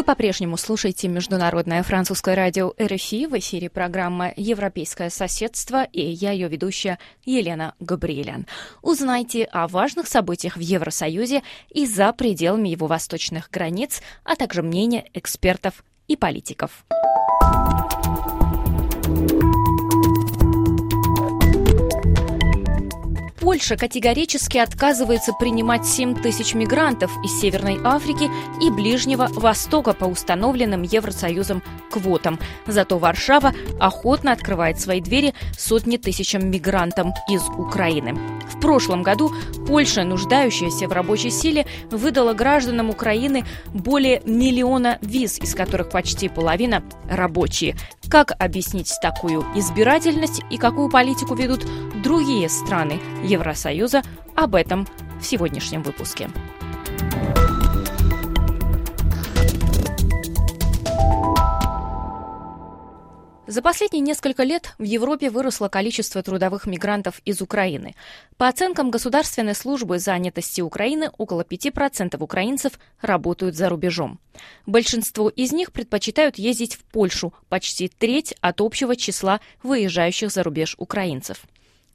Вы по-прежнему слушаете Международное французское радио РФИ в эфире программа «Европейское соседство» и я ее ведущая Елена Габриэлян. Узнайте о важных событиях в Евросоюзе и за пределами его восточных границ, а также мнения экспертов и политиков. Польша категорически отказывается принимать 7 тысяч мигрантов из Северной Африки и Ближнего Востока по установленным Евросоюзом квотам. Зато Варшава охотно открывает свои двери сотни тысячам мигрантам из Украины. В прошлом году Польша, нуждающаяся в рабочей силе, выдала гражданам Украины более миллиона виз, из которых почти половина рабочие. Как объяснить такую избирательность и какую политику ведут другие страны Евросоюза? Об этом в сегодняшнем выпуске. За последние несколько лет в Европе выросло количество трудовых мигрантов из Украины. По оценкам Государственной службы занятости Украины, около 5% украинцев работают за рубежом. Большинство из них предпочитают ездить в Польшу, почти треть от общего числа выезжающих за рубеж украинцев.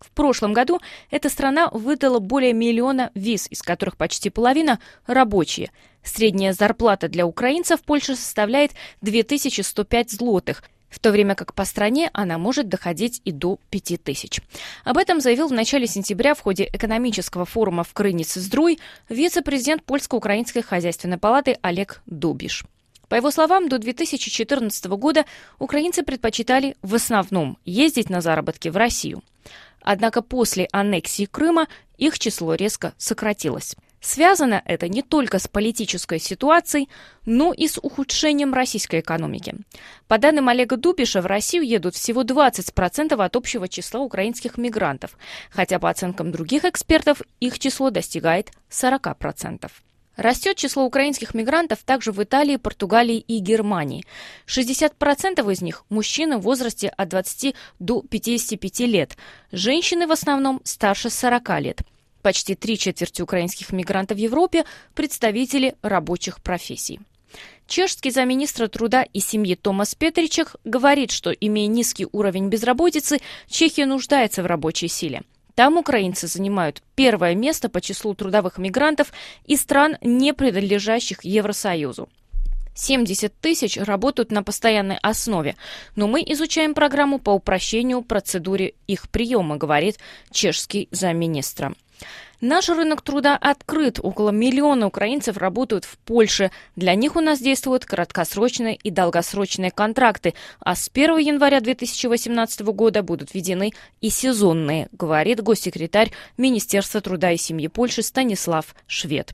В прошлом году эта страна выдала более миллиона виз, из которых почти половина рабочие. Средняя зарплата для украинцев в Польше составляет 2105 злотых – в то время как по стране она может доходить и до 5000. Об этом заявил в начале сентября в ходе экономического форума в Крынице-Здруй вице-президент Польско-Украинской хозяйственной палаты Олег Дубиш. По его словам, до 2014 года украинцы предпочитали в основном ездить на заработки в Россию. Однако после аннексии Крыма их число резко сократилось. Связано это не только с политической ситуацией, но и с ухудшением российской экономики. По данным Олега Дубиша, в Россию едут всего 20% от общего числа украинских мигрантов, хотя по оценкам других экспертов их число достигает 40%. Растет число украинских мигрантов также в Италии, Португалии и Германии. 60% из них – мужчины в возрасте от 20 до 55 лет. Женщины в основном старше 40 лет – Почти три четверти украинских мигрантов в Европе – представители рабочих профессий. Чешский замминистра труда и семьи Томас Петричек говорит, что, имея низкий уровень безработицы, Чехия нуждается в рабочей силе. Там украинцы занимают первое место по числу трудовых мигрантов из стран, не принадлежащих Евросоюзу. 70 тысяч работают на постоянной основе, но мы изучаем программу по упрощению процедуры их приема, говорит чешский замминистра. Наш рынок труда открыт. Около миллиона украинцев работают в Польше. Для них у нас действуют краткосрочные и долгосрочные контракты. А с 1 января 2018 года будут введены и сезонные, говорит госсекретарь Министерства труда и семьи Польши Станислав Швед.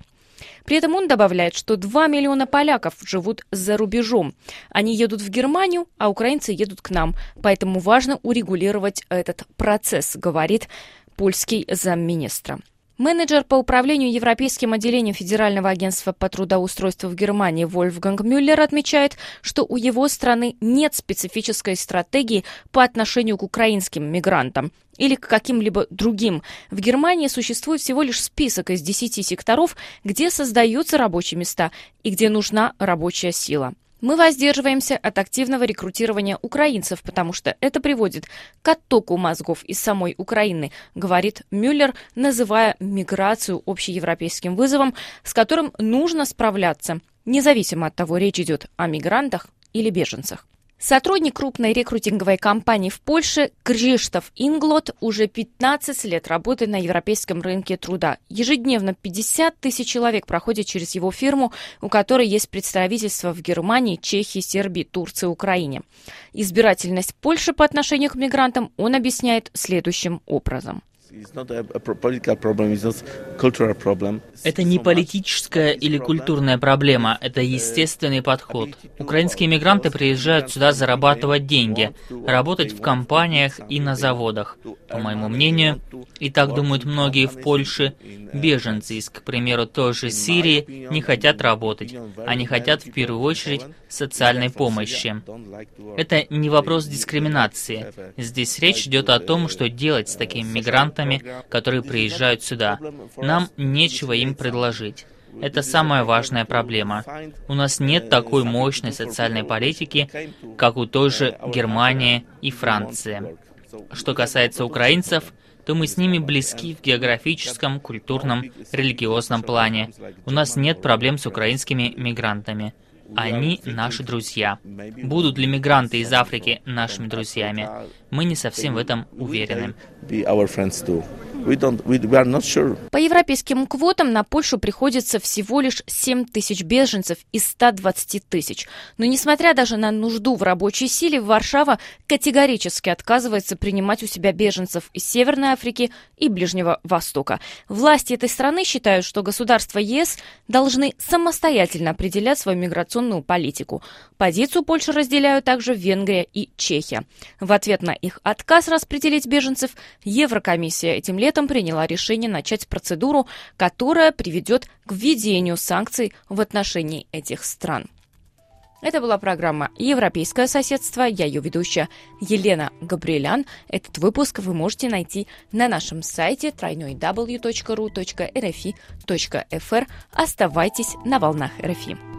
При этом он добавляет, что 2 миллиона поляков живут за рубежом. Они едут в Германию, а украинцы едут к нам. Поэтому важно урегулировать этот процесс, говорит польский замминистра. Менеджер по управлению Европейским отделением Федерального агентства по трудоустройству в Германии Вольфганг Мюллер отмечает, что у его страны нет специфической стратегии по отношению к украинским мигрантам или к каким-либо другим. В Германии существует всего лишь список из 10 секторов, где создаются рабочие места и где нужна рабочая сила. Мы воздерживаемся от активного рекрутирования украинцев, потому что это приводит к оттоку мозгов из самой Украины, говорит Мюллер, называя миграцию общеевропейским вызовом, с которым нужно справляться, независимо от того, речь идет о мигрантах или беженцах. Сотрудник крупной рекрутинговой компании в Польше Крzysztof Инглот уже 15 лет работает на европейском рынке труда. Ежедневно 50 тысяч человек проходят через его фирму, у которой есть представительства в Германии, Чехии, Сербии, Турции, Украине. Избирательность Польши по отношению к мигрантам он объясняет следующим образом. Это не политическая или культурная проблема, это естественный подход. Украинские мигранты приезжают сюда зарабатывать деньги, работать в компаниях и на заводах. По моему мнению, и так думают многие в Польше, беженцы из, к примеру, той же Сирии не хотят работать. Они хотят в первую очередь социальной помощи. Это не вопрос дискриминации. Здесь речь идет о том, что делать с такими мигрантами, которые приезжают сюда. Нам нечего им предложить. Это самая важная проблема. У нас нет такой мощной социальной политики, как у той же Германии и Франции. Что касается украинцев, то мы с ними близки в географическом, культурном, религиозном плане. У нас нет проблем с украинскими мигрантами. Они наши друзья. Будут ли мигранты из Африки нашими друзьями? Мы не совсем в этом уверены. По европейским квотам на Польшу приходится всего лишь 7 тысяч беженцев из 120 тысяч. Но несмотря даже на нужду в рабочей силе, Варшава категорически отказывается принимать у себя беженцев из Северной Африки и Ближнего Востока. Власти этой страны считают, что государства ЕС должны самостоятельно определять свою миграционную политику. Позицию Польши разделяют также Венгрия и Чехия. В ответ на их отказ распределить беженцев, Еврокомиссия этим летом летом приняла решение начать процедуру, которая приведет к введению санкций в отношении этих стран. Это была программа «Европейское соседство». Я ее ведущая Елена Габриэлян. Этот выпуск вы можете найти на нашем сайте www.ru.rfi.fr. Оставайтесь на волнах РФИ.